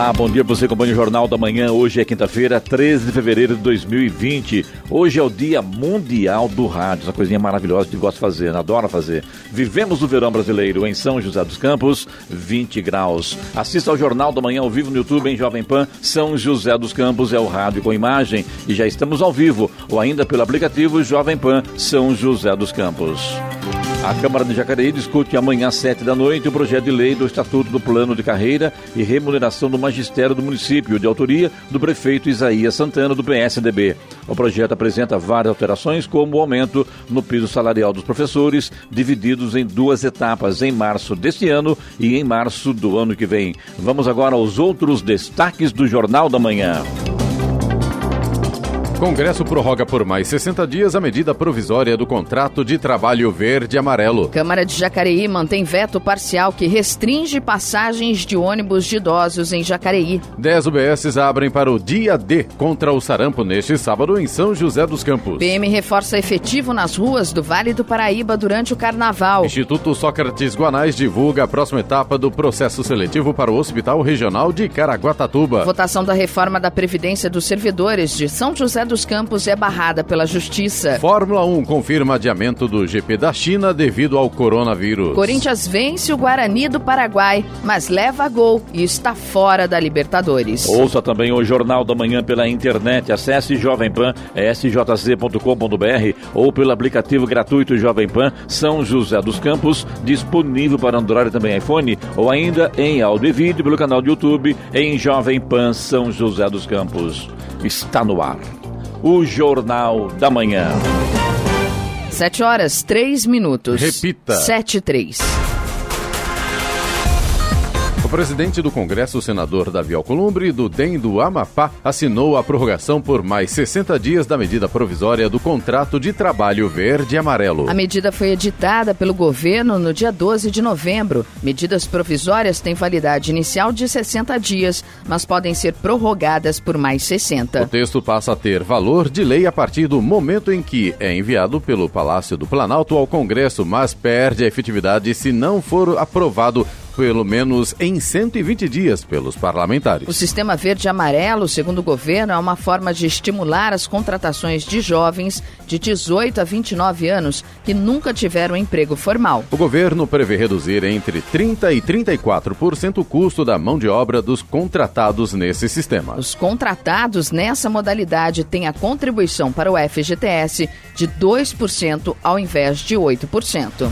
Olá, bom dia você, acompanha o Jornal da Manhã. Hoje é quinta-feira, 13 de fevereiro de 2020. Hoje é o Dia Mundial do Rádio, essa coisinha maravilhosa que gosto de fazer, adoro fazer. Vivemos o verão brasileiro em São José dos Campos, 20 graus. Assista ao Jornal da Manhã ao vivo no YouTube em Jovem Pan. São José dos Campos é o rádio com imagem e já estamos ao vivo ou ainda pelo aplicativo Jovem Pan São José dos Campos. A Câmara de Jacareí discute amanhã às sete da noite o projeto de lei do Estatuto do Plano de Carreira e Remuneração do Magistério do Município, de autoria do prefeito Isaías Santana, do PSDB. O projeto apresenta várias alterações, como o aumento no piso salarial dos professores, divididos em duas etapas, em março deste ano e em março do ano que vem. Vamos agora aos outros destaques do Jornal da Manhã. Congresso prorroga por mais 60 dias a medida provisória do contrato de trabalho verde e amarelo. Câmara de Jacareí mantém veto parcial que restringe passagens de ônibus de idosos em Jacareí. 10 UBSs abrem para o dia D contra o sarampo neste sábado em São José dos Campos. PM reforça efetivo nas ruas do Vale do Paraíba durante o carnaval. Instituto Sócrates Guanais divulga a próxima etapa do processo seletivo para o Hospital Regional de Caraguatatuba. Votação da reforma da Previdência dos Servidores de São José dos Campos é barrada pela Justiça. Fórmula 1 confirma adiamento do GP da China devido ao coronavírus. Corinthians vence o Guarani do Paraguai, mas leva a gol e está fora da Libertadores. Ouça também o Jornal da Manhã pela internet. Acesse Jovem Pan, sjc.com.br ou pelo aplicativo gratuito Jovem Pan São José dos Campos, disponível para Android e também iPhone, ou ainda em áudio e vídeo pelo canal do YouTube em Jovem Pan São José dos Campos. Está no ar o Jornal da Manhã. 7 horas, 3 minutos. Repita. 7 e 3. O presidente do Congresso, o senador Davi Alcolumbre, do DEM do Amapá, assinou a prorrogação por mais 60 dias da medida provisória do contrato de trabalho verde e amarelo. A medida foi editada pelo governo no dia 12 de novembro. Medidas provisórias têm validade inicial de 60 dias, mas podem ser prorrogadas por mais 60. O texto passa a ter valor de lei a partir do momento em que é enviado pelo Palácio do Planalto ao Congresso, mas perde a efetividade se não for aprovado pelo menos em 120 dias pelos parlamentares. O sistema verde e amarelo, segundo o governo, é uma forma de estimular as contratações de jovens de 18 a 29 anos que nunca tiveram emprego formal. O governo prevê reduzir entre 30 e 34% o custo da mão de obra dos contratados nesse sistema. Os contratados nessa modalidade têm a contribuição para o FGTS de 2% ao invés de 8%.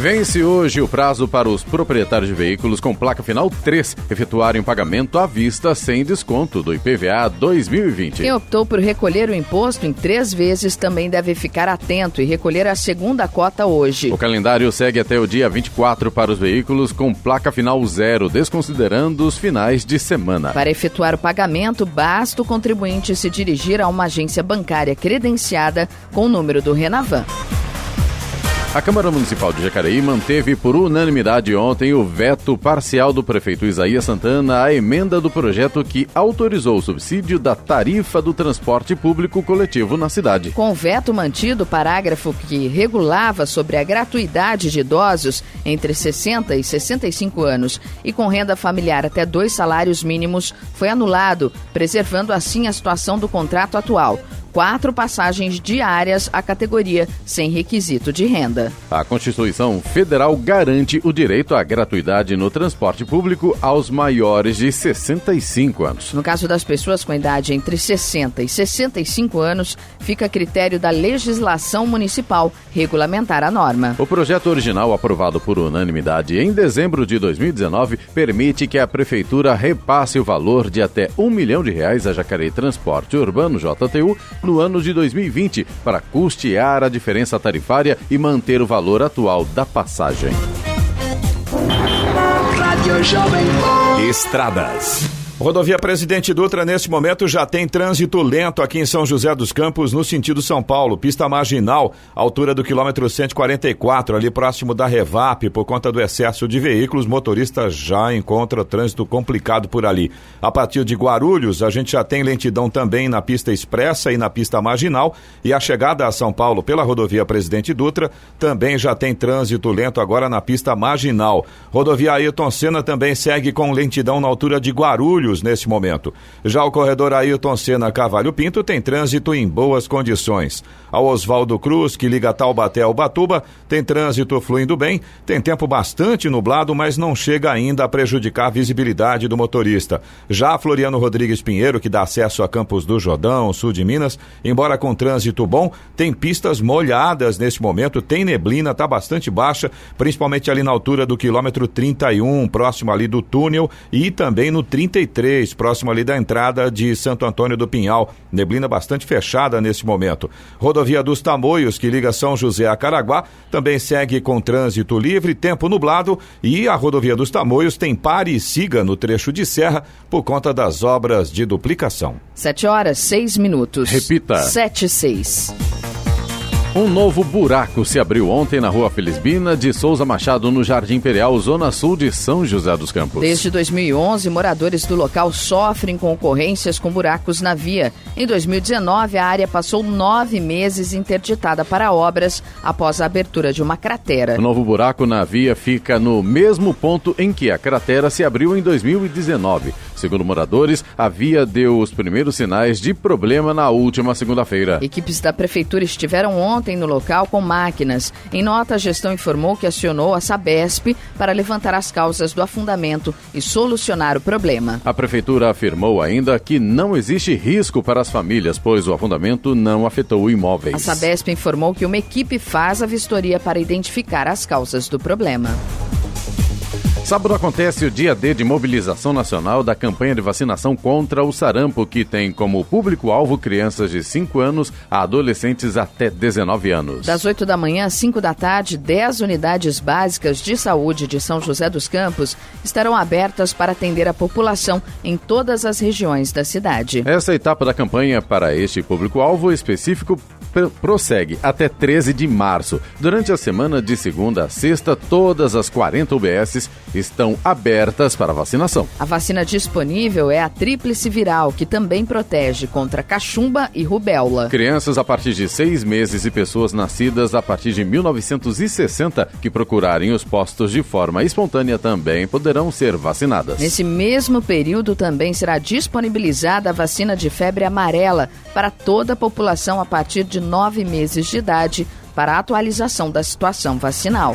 Vence hoje o prazo para os proprietários de veículos com placa final 3 efetuarem o pagamento à vista sem desconto do IPVA 2020. Quem optou por recolher o imposto em três vezes também deve ficar atento e recolher a segunda cota hoje. O calendário segue até o dia 24 para os veículos com placa final zero, desconsiderando os finais de semana. Para efetuar o pagamento, basta o contribuinte se dirigir a uma agência bancária credenciada com o número do Renavan. A Câmara Municipal de Jacareí manteve por unanimidade ontem o veto parcial do prefeito Isaías Santana à emenda do projeto que autorizou o subsídio da tarifa do transporte público coletivo na cidade. Com o veto mantido, o parágrafo que regulava sobre a gratuidade de idosos entre 60 e 65 anos e com renda familiar até dois salários mínimos foi anulado, preservando assim a situação do contrato atual quatro passagens diárias à categoria, sem requisito de renda. A Constituição Federal garante o direito à gratuidade no transporte público aos maiores de 65 anos. No caso das pessoas com idade entre 60 e 65 anos, fica a critério da legislação municipal regulamentar a norma. O projeto original, aprovado por unanimidade em dezembro de 2019, permite que a Prefeitura repasse o valor de até um milhão de reais a Jacareí Transporte Urbano, JTU, no ano de 2020 para custear a diferença tarifária e manter o valor atual da passagem. Estradas. Rodovia Presidente Dutra, nesse momento, já tem trânsito lento aqui em São José dos Campos, no sentido São Paulo. Pista marginal, altura do quilômetro 144, ali próximo da Revap, por conta do excesso de veículos. Motorista já encontra trânsito complicado por ali. A partir de Guarulhos, a gente já tem lentidão também na pista expressa e na pista marginal. E a chegada a São Paulo pela rodovia Presidente Dutra também já tem trânsito lento agora na pista marginal. Rodovia Ayrton Senna também segue com lentidão na altura de Guarulhos Guarulhos neste momento. Já o corredor Ailton Senna Cavalho Pinto tem trânsito em boas condições. Ao Oswaldo Cruz, que liga Taubaté ao Batuba, tem trânsito fluindo bem, tem tempo bastante nublado, mas não chega ainda a prejudicar a visibilidade do motorista. Já Floriano Rodrigues Pinheiro, que dá acesso a Campos do Jordão, sul de Minas, embora com trânsito bom, tem pistas molhadas neste momento, tem neblina, está bastante baixa, principalmente ali na altura do quilômetro 31, próximo ali do túnel, e também no 33 23, próximo ali da entrada de Santo Antônio do Pinhal. Neblina bastante fechada nesse momento. Rodovia dos Tamoios, que liga São José a Caraguá, também segue com trânsito livre, tempo nublado e a rodovia dos Tamoios tem pare e siga no trecho de serra por conta das obras de duplicação. 7 horas, 6 minutos. Repita. 7 e 6. Um novo buraco se abriu ontem na rua Felizbina de Souza Machado, no Jardim Imperial, zona sul de São José dos Campos. Desde 2011, moradores do local sofrem com ocorrências com buracos na via. Em 2019, a área passou nove meses interditada para obras após a abertura de uma cratera. O novo buraco na via fica no mesmo ponto em que a cratera se abriu em 2019. Segundo moradores, a via deu os primeiros sinais de problema na última segunda-feira. Equipes da prefeitura estiveram ontem ontem no local com máquinas. Em nota, a gestão informou que acionou a Sabesp para levantar as causas do afundamento e solucionar o problema. A prefeitura afirmou ainda que não existe risco para as famílias, pois o afundamento não afetou imóveis. A Sabesp informou que uma equipe faz a vistoria para identificar as causas do problema. Sábado acontece o dia D de mobilização nacional da campanha de vacinação contra o sarampo, que tem como público-alvo crianças de 5 anos a adolescentes até 19 anos. Das 8 da manhã às 5 da tarde, 10 unidades básicas de saúde de São José dos Campos estarão abertas para atender a população em todas as regiões da cidade. Essa etapa da campanha para este público-alvo específico prossegue até 13 de março. Durante a semana de segunda a sexta, todas as 40 UBSs estão abertas para vacinação. A vacina disponível é a tríplice viral, que também protege contra cachumba e rubéola. Crianças a partir de seis meses e pessoas nascidas a partir de 1960 que procurarem os postos de forma espontânea também poderão ser vacinadas. Nesse mesmo período também será disponibilizada a vacina de febre amarela para toda a população a partir de nove meses de idade para a atualização da situação vacinal.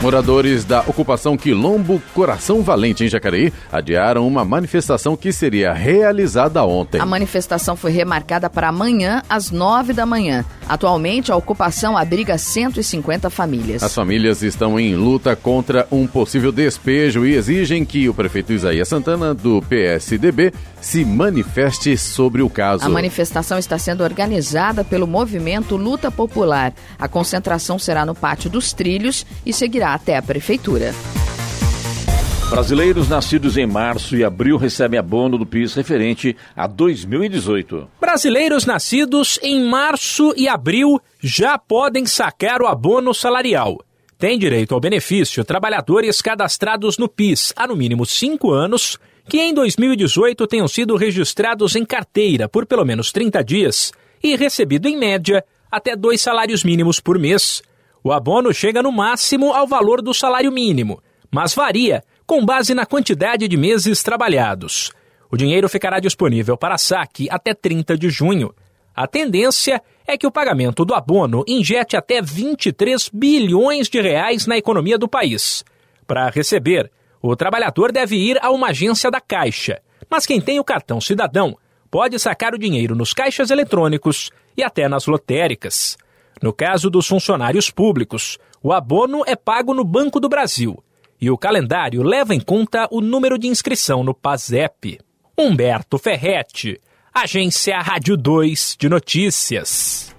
Moradores da ocupação Quilombo Coração Valente, em Jacareí, adiaram uma manifestação que seria realizada ontem. A manifestação foi remarcada para amanhã, às nove da manhã. Atualmente, a ocupação abriga 150 famílias. As famílias estão em luta contra um possível despejo e exigem que o prefeito Isaías Santana, do PSDB, se manifeste sobre o caso. A manifestação está sendo organizada pelo movimento Luta Popular. A concentração será no Pátio dos Trilhos e seguirá até a Prefeitura. Brasileiros nascidos em março e abril recebem abono do PIS referente a 2018. Brasileiros nascidos em março e abril já podem sacar o abono salarial. Tem direito ao benefício trabalhadores cadastrados no PIS há no mínimo cinco anos, que em 2018 tenham sido registrados em carteira por pelo menos 30 dias e recebido, em média, até dois salários mínimos por mês o abono chega no máximo ao valor do salário mínimo, mas varia com base na quantidade de meses trabalhados. O dinheiro ficará disponível para saque até 30 de junho. A tendência é que o pagamento do abono injete até 23 bilhões de reais na economia do país. Para receber, o trabalhador deve ir a uma agência da Caixa, mas quem tem o cartão cidadão pode sacar o dinheiro nos caixas eletrônicos e até nas lotéricas. No caso dos funcionários públicos, o abono é pago no Banco do Brasil e o calendário leva em conta o número de inscrição no PASEP. Humberto Ferretti, Agência Rádio 2 de Notícias.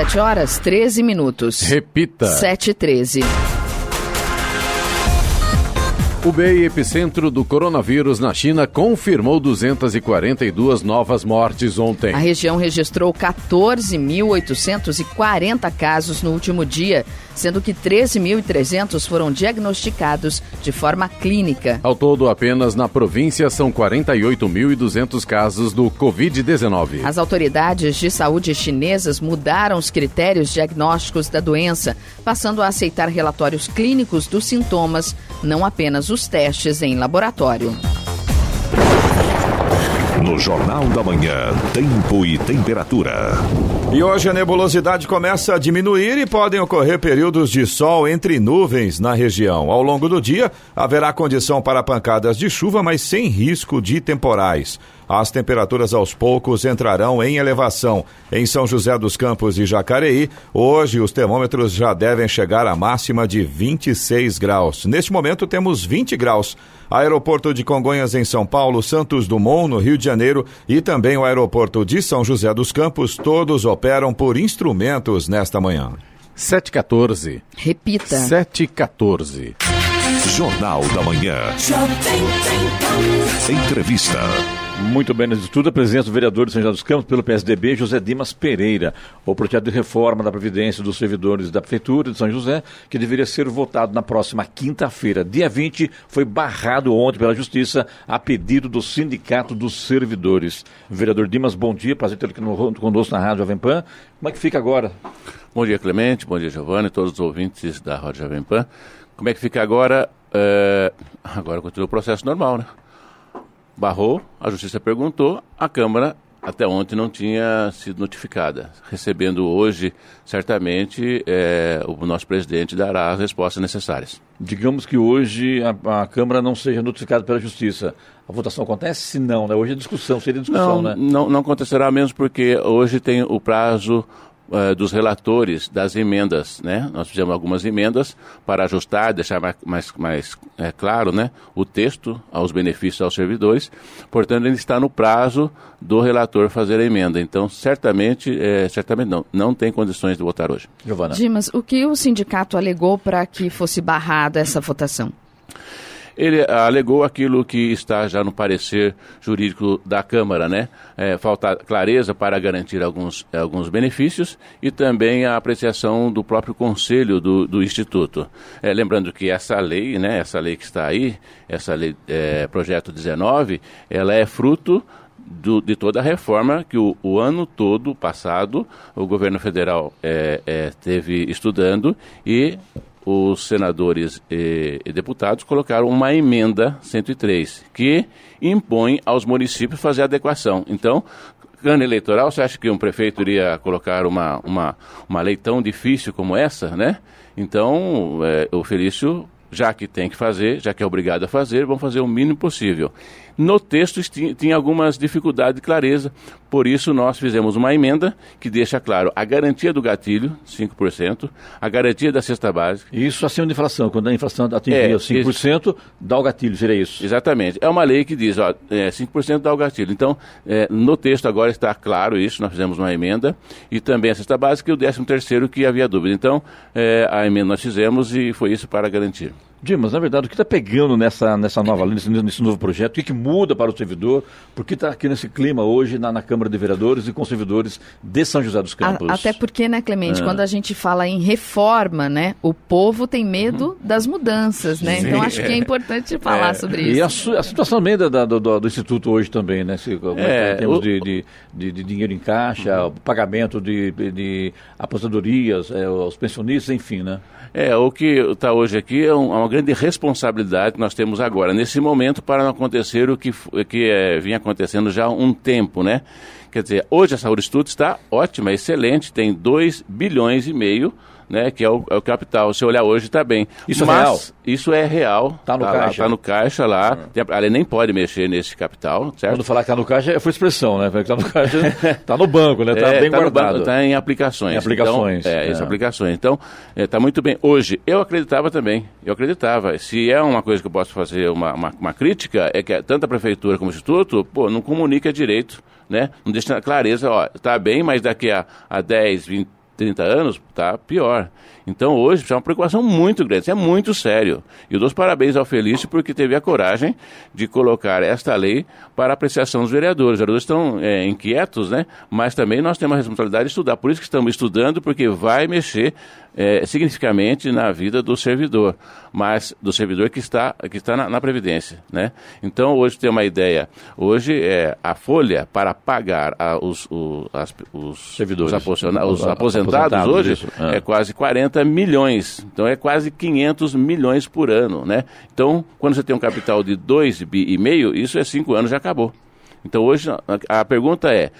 7 horas 13 minutos. Repita. 7 e 13. O BEI, epicentro do coronavírus na China, confirmou 242 novas mortes ontem. A região registrou 14.840 casos no último dia, sendo que 13.300 foram diagnosticados de forma clínica. Ao todo, apenas na província são 48.200 casos do Covid-19. As autoridades de saúde chinesas mudaram os critérios diagnósticos da doença, passando a aceitar relatórios clínicos dos sintomas, não apenas os testes em laboratório. No Jornal da Manhã, tempo e temperatura. E hoje a nebulosidade começa a diminuir e podem ocorrer períodos de sol entre nuvens na região. Ao longo do dia, haverá condição para pancadas de chuva, mas sem risco de temporais. As temperaturas aos poucos entrarão em elevação. Em São José dos Campos e Jacareí, hoje os termômetros já devem chegar à máxima de 26 graus. Neste momento temos 20 graus. Aeroporto de Congonhas em São Paulo, Santos Dumont no Rio de Janeiro e também o aeroporto de São José dos Campos, todos operam por instrumentos nesta manhã. 714. Repita. 714. Jornal da Manhã. Entrevista. Muito bem, nesse estudo, a presença do vereador de São José dos Campos pelo PSDB, José Dimas Pereira. O projeto de reforma da Previdência dos servidores da Prefeitura de São José, que deveria ser votado na próxima quinta-feira, dia 20, foi barrado ontem pela Justiça a pedido do Sindicato dos Servidores. Vereador Dimas, bom dia, prazer ter aqui no, conosco na Rádio Jovem Pan. Como é que fica agora? Bom dia, Clemente, bom dia, Giovanni, todos os ouvintes da Rádio Jovem Pan. Como é que fica agora? É... Agora continua o processo normal, né? Barrou, a justiça perguntou, a Câmara até ontem não tinha sido notificada. Recebendo hoje, certamente, é, o nosso presidente dará as respostas necessárias. Digamos que hoje a, a, Câmara não seja notificada pela Justiça. A votação acontece? Se não, né? Hoje é discussão, seria discussão, não, né? Não, não acontecerá mesmo porque hoje tem o prazo uh, dos relatores das emendas, né? Nós fizemos algumas emendas para ajustar, deixar mais, mais, mais é, claro, né? O texto aos benefícios aos servidores. Portanto, ele está no prazo do relator fazer a emenda. Então, certamente, é, certamente não, não tem condições de votar hoje. Giovana. Dimas, o que o sindicato alegou para que fosse barrada essa votação? Ele alegou aquilo que está já no parecer jurídico da Câmara, né? É, falta clareza para garantir alguns, alguns benefícios e também a apreciação do próprio conselho do, do Instituto. É, lembrando que essa lei, né, essa lei que está aí, essa lei, é, projeto 19, ela é fruto do, de toda a reforma que o, o, ano todo passado o governo federal é, é, teve estudando e os senadores e, e, deputados colocaram uma emenda 103 que impõe aos municípios fazer adequação. Então, ano eleitoral, você acha que um prefeito iria colocar uma, uma, uma lei tão difícil como essa, né? Então, é, o Felício, já que tem que fazer, já que é obrigado a fazer, vão fazer o mínimo possível. No texto tinha algumas dificuldades de clareza, por isso nós fizemos uma emenda que deixa claro a garantia do gatilho, 5%, a garantia da cesta básica. Isso acima da inflação, quando a inflação atingir é, 5%, isso. dá o gatilho, seria isso? Exatamente. É uma lei que diz, ó, é, 5% dá o gatilho. Então, é, no texto agora está claro isso, nós fizemos uma emenda, e também a cesta básica e o 13 terceiro que havia dúvida. Então, é, a emenda nós fizemos e foi isso para garantir. Dimas, na verdade, o que está pegando nessa, nessa nova lei, nesse, nesse, novo projeto, o que, que muda para o servidor, por que está aqui nesse clima hoje na, na, Câmara de Vereadores e com servidores de São José dos Campos? A, até porque, né, Clemente, é. quando a gente fala em reforma, né, o povo tem medo uhum. das mudanças, né? Sim, então acho é. que é importante falar é. sobre isso. E a, a situação também da, da, do, do, Instituto hoje também, né? Se, é, é temos o... de, de, de, de, dinheiro em caixa, uhum. pagamento de, de aposentadorias, é, os pensionistas, enfim, né? É, o que está hoje aqui é, é, uma grande responsabilidade que nós temos agora, nesse momento, para não acontecer o que, que é, vinha acontecendo já há um tempo, né? Quer dizer, hoje a Saúde Estudo está ótima, excelente, tem 2 bilhões e meio né, que é o, é o capital. Se olhar hoje, está bem. Isso Mas, é real? Isso é real. Tá no tá caixa? Lá, tá no caixa lá. Tem, a lei nem pode mexer nesse capital, certo? Quando falar que está no caixa, foi expressão, né? Está no caixa, está no banco, né? Está É, bem tá no guardado. banco, tá em aplicações. Em aplicações, Então, é, é. essas aplicações. Então, está muito bem. Hoje, eu acreditava também. Eu acreditava. Se é uma coisa que eu posso fazer uma, uma, uma crítica, é que tanto a prefeitura como o instituto, pô, não comunica direito, né? Não deixa clareza, ó, está bem, mas daqui a, a 10, 20, 30 anos, tá pior. Então hoje é uma preocupação muito grande, isso é muito sério. E eu dou os parabéns ao Felício porque teve a coragem de colocar esta lei para apreciação dos vereadores. Os vereadores estão é, inquietos, né? Mas também nós temos a responsabilidade de estudar. Por isso que estamos estudando, porque vai mexer é, significativamente na vida do servidor, mas do servidor que está, que está na, na Previdência, né? Então hoje tem uma ideia. Hoje é a folha para pagar a, os, o- as- os, Servidores. os, os Os aposentados, aposentados, hoje isso, é. é quase 40 milhões. Então é quase 500 milhões por ano, né? Então, quando você tem um capital de 2 bi e meio, isso é 5 anos já acabou. Então hoje a pergunta é,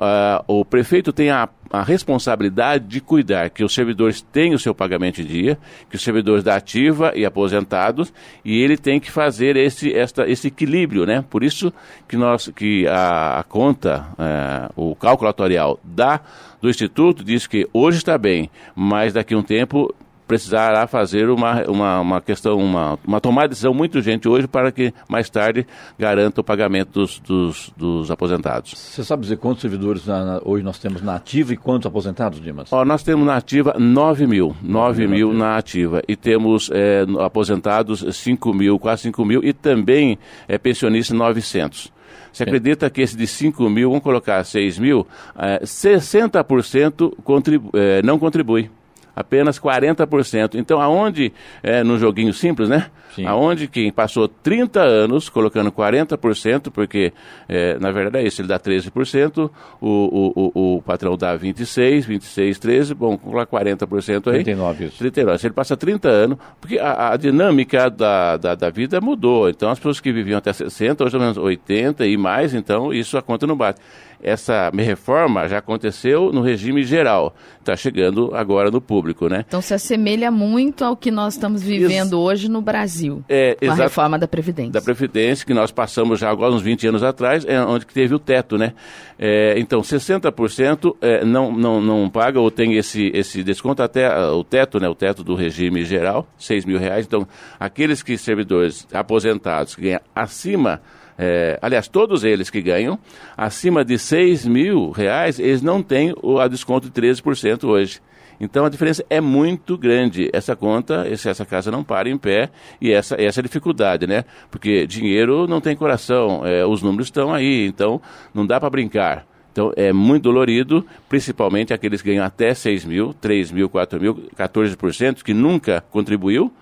ah, o prefeito tem a, a responsabilidade de cuidar que os servidores tenham o seu pagamento em dia, que os servidores da ativa e aposentados, e ele tem que fazer esse, esta, esse equilíbrio, né? Por isso que nós, que a, a conta, eh, o cálculo atuarial da, do Instituto diz que hoje está bem, mas daqui a um tempo precisará fazer uma, uma, uma questão, uma, uma tomada de decisão muito urgente hoje para que mais tarde garanta o pagamento dos, dos, dos aposentados. Você sabe dizer quantos servidores na- na- hoje nós temos na ativa e quantos aposentados, Dimas? Ó, nós temos na ativa 9 mil, 9 mil na ativa e temos é, aposentados 5 mil, quase 5 mil e também é, pensionistas 900. Você acredita que esse de 5 mil, vamos colocar 6 mil, é, 60% contribu é, não contribui. Apenas 40%. Então, aonde, é, no joguinho simples, né? Sim. Aonde quem passou 30 anos colocando 40%, porque é, na verdade é isso, ele dá 13%, o, o, o, o patrão dá 26, 26, 13, bom, colocar 40% aí. 39 isso. 39. Se ele passa 30 anos, porque a, a dinâmica da, da, da vida mudou. Então, as pessoas que viviam até 60, hoje pelo menos 80 e mais, então isso a conta não bate. Essa reforma já aconteceu no regime geral. Está chegando agora no público, né? Então se assemelha muito ao que nós estamos vivendo hoje no Brasil. É, com a reforma da Previdência. da Previdência, que nós passamos já agora uns 20 anos atrás, é onde que teve o teto, né? É, então, 60% é, não, não, não paga ou tem esse, esse desconto até ah, o teto, né? O teto do regime geral, 6 mil reais. Então, aqueles que servidores aposentados que ganham acima, é, aliás, todos eles que ganham acima de 6 mil reais, eles não têm o a desconto de 13% hoje. Então a diferença é muito grande. Essa conta, essa casa não para em pé e essa, essa é a dificuldade, né? Porque dinheiro não tem coração, é, os números estão aí, então não dá para brincar. Então é muito dolorido, principalmente aqueles que ganham até 6 mil, 3 mil, 4 mil, 14%, que nunca contribuiu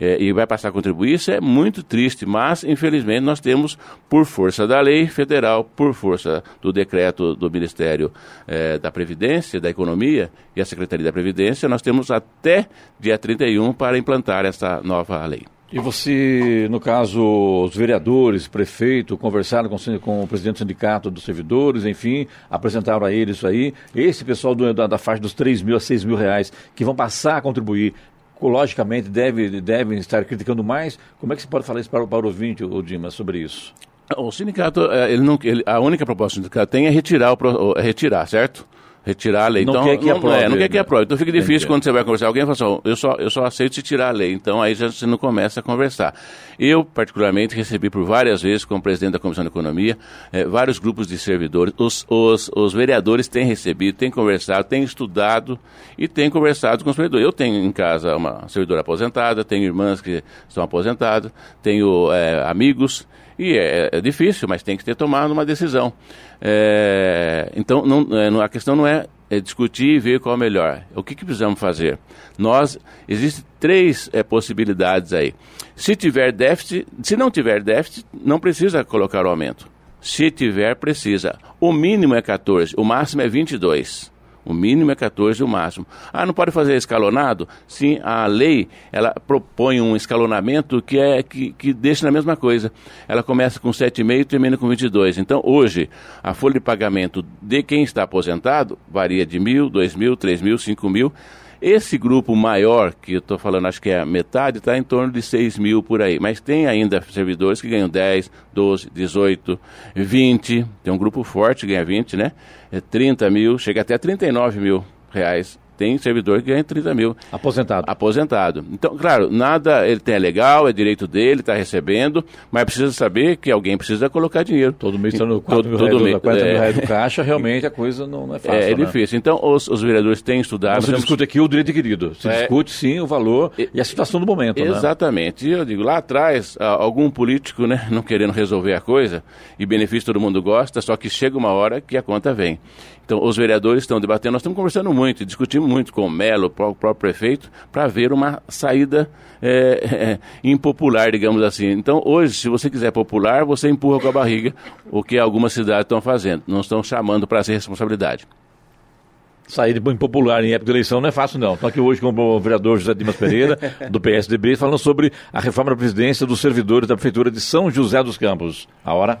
é, e vai passar a contribuir, isso é muito triste, mas infelizmente nós temos, por força da lei federal, por força do decreto do Ministério é, da Previdência, da Economia e a Secretaria da Previdência, nós temos até dia 31 para implantar essa nova lei. E você, no caso, os vereadores, prefeito, conversaram com, com o presidente do sindicato dos servidores, enfim, apresentaram a ele isso aí. Esse pessoal do- da, da faixa dos 3 mil a 6 mil reais que vão passar a contribuir, logicamente deve, devem estar criticando mais. Como é que você pode falar isso para, para o ouvinte, o Dimas, sobre isso? O sindicato, é, ele não, ele- a única proposta do sindicato tem é retirar, o, é retirar, certo? Retirar a lei. Não então, quer que não, aprove, é, não quer que né? aprove. Então fica difícil Entendi. quando você vai conversar. Alguém fala assim, eu só, eu só aceito se tirar a lei. Então aí já você não começa a conversar. Eu, particularmente, recebi por várias vezes, como presidente da Comissão de Economia, eh, vários grupos de servidores. Os, os, os vereadores têm recebido, têm conversado, têm estudado e têm conversado com os servidores. Eu tenho em casa uma servidora aposentada, tenho irmãs que estão aposentadas, tenho eh, amigos. E é, é difícil, mas tem que ter tomado uma decisão. É, então, não, é, a questão não é, é discutir e ver qual é o melhor. O que, que precisamos fazer? Nós, existem três é, possibilidades aí. Se tiver déficit, se não tiver déficit, não precisa colocar o aumento. Se tiver, precisa. O mínimo é 14, o máximo é 22. O mínimo é 14 e o máximo. Ah, não pode fazer escalonado? Sim, a lei, ela propõe um escalonamento que é que, que deixa na mesma coisa. Ela começa com 7,5 e termina com 22. Então, hoje, a folha de pagamento de quem está aposentado varia de mil, dois mil, três mil, cinco mil. Esse grupo maior, que eu estou falando, acho que é a metade, está em torno de 6 mil por aí. Mas tem ainda servidores que ganham 10, 12, 18, 20. Tem um grupo forte que ganha 20, né? É 30 mil, chega até 39 mil reais tem servidor que ganha 30 mil. Aposentado. Aposentado. Então, claro, nada ele tem é legal, é direito dele, está recebendo, mas precisa saber que alguém precisa colocar dinheiro. Todo mês está no 4 mil, todo reais, mês, 4 mil é, reais do caixa, realmente a coisa não, não é fácil. É, é né? difícil. Então, os, os, vereadores têm estudado. Você discute aqui o direito adquirido. Se é, discute, sim, o valor e, e a situação do momento. Né? Exatamente. Né? E eu digo, lá atrás, algum político, né, não querendo resolver a coisa, e benefício todo mundo gosta, só que chega uma hora que a conta vem. Então, os vereadores estão debatendo, nós estamos conversando muito, discutimos muito com o Melo, o próprio prefeito, para ver uma saída é, é, impopular, digamos assim. Então, hoje, se você quiser popular, você empurra com a barriga, o que algumas cidades estão fazendo. Não estão chamando para ser responsabilidade sair de impopular em época de eleição não é fácil, não. Estou aqui hoje com o vereador José Dimas Pereira, do PSDB, falando sobre a reforma da presidência dos servidores da Prefeitura de São José dos Campos. A hora?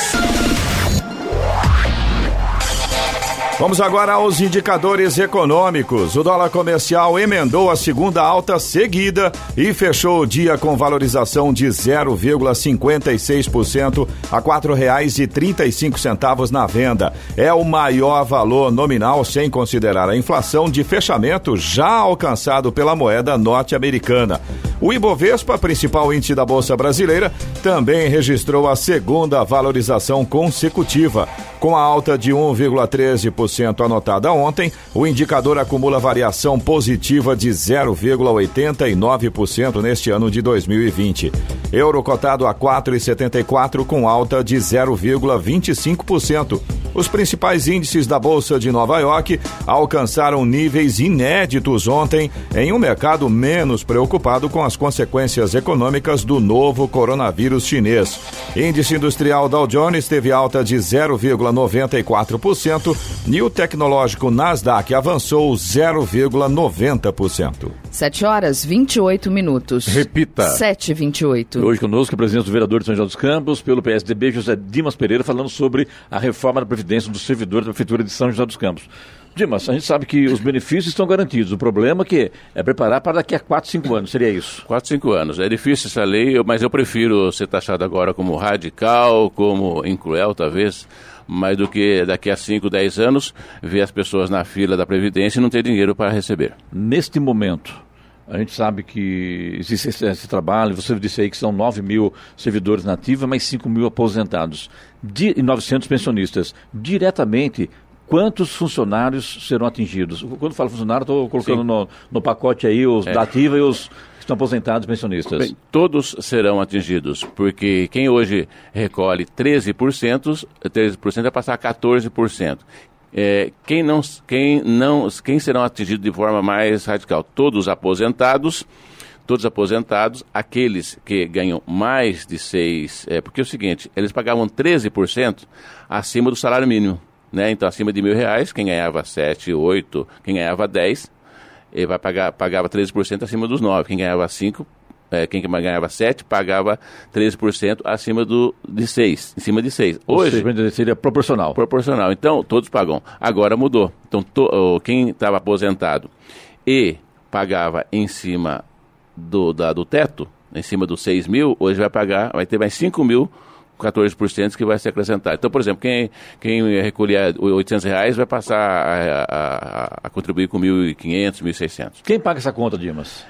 Vamos agora aos indicadores econômicos. O dólar comercial emendou a segunda alta seguida e fechou o dia com valorização de 0,56% a R$ 4,35 na venda. É o maior valor nominal sem considerar a inflação de fechamento já alcançado pela moeda norte-americana. O Ibovespa, principal índice da Bolsa Brasileira, também registrou a segunda valorização consecutiva. Com a alta de 1,13% anotada ontem, o indicador acumula variação positiva de 0,89% neste ano de 2020. Euro cotado a 4,74 com alta de 0,25%. Os principais índices da Bolsa de Nova York alcançaram níveis inéditos ontem, em um mercado menos preocupado com as consequências econômicas do novo coronavírus chinês. Índice industrial Dow Jones teve alta de 0,94% e o tecnológico Nasdaq avançou 0,90%. 7 horas 28 minutos. Repita. 7 28 Hoje conosco o presidente do vereador de São José dos Campos, pelo PSDB, José Dimas Pereira, falando sobre a reforma da Previdência dos servidores da Prefeitura de São José dos Campos. Dimas, a gente sabe que os benefícios estão garantidos. O problema é que é preparar para daqui a 4, 5 anos, seria isso? 4, 5 anos. É difícil essa lei, mas eu prefiro ser taxado agora como radical, como incruel, talvez, mais do que daqui a 5, 10 anos ver as pessoas na fila da Previdência e não ter dinheiro para receber. Neste momento, a gente sabe que existe esse, esse, trabalho, você disse aí que são 9 mil servidores nativos, mais 5 mil aposentados Di, e 900 pensionistas. Diretamente, quantos funcionários serão atingidos? Quando falo funcionário, estou colocando no, no, pacote aí os é. da ativa e os estão aposentados pensionistas? Bem, todos serão atingidos, porque quem hoje recolhe 13%, 13% vai passar a 14%. É, quem, não, quem, não, quem serão atingidos de forma mais radical? Todos aposentados, todos aposentados, aqueles que ganham mais de seis, é, porque é o seguinte, eles pagavam 13% acima do salário mínimo, né? Então, acima de mil reais, quem ganhava 7, 8, quem ganhava 10, ele vai pagar, pagava 13% acima dos 9. Quem ganhava 5, é, quem ganhava 7 pagava 13% acima do, de 6, em cima de 6. Hoje seja, seria proporcional. Proporcional. Então, todos pagam. Agora mudou. Então, to, quem estava aposentado e pagava em cima do, da, do teto, em cima dos 6 mil, hoje vai pagar, vai ter mais 5 mil 14% que vai ser acrescentado. Então, por exemplo, quem, quem recolher 800 reais vai passar a, a, a contribuir com 1.500, 1.600. Quem paga essa conta, Dimas?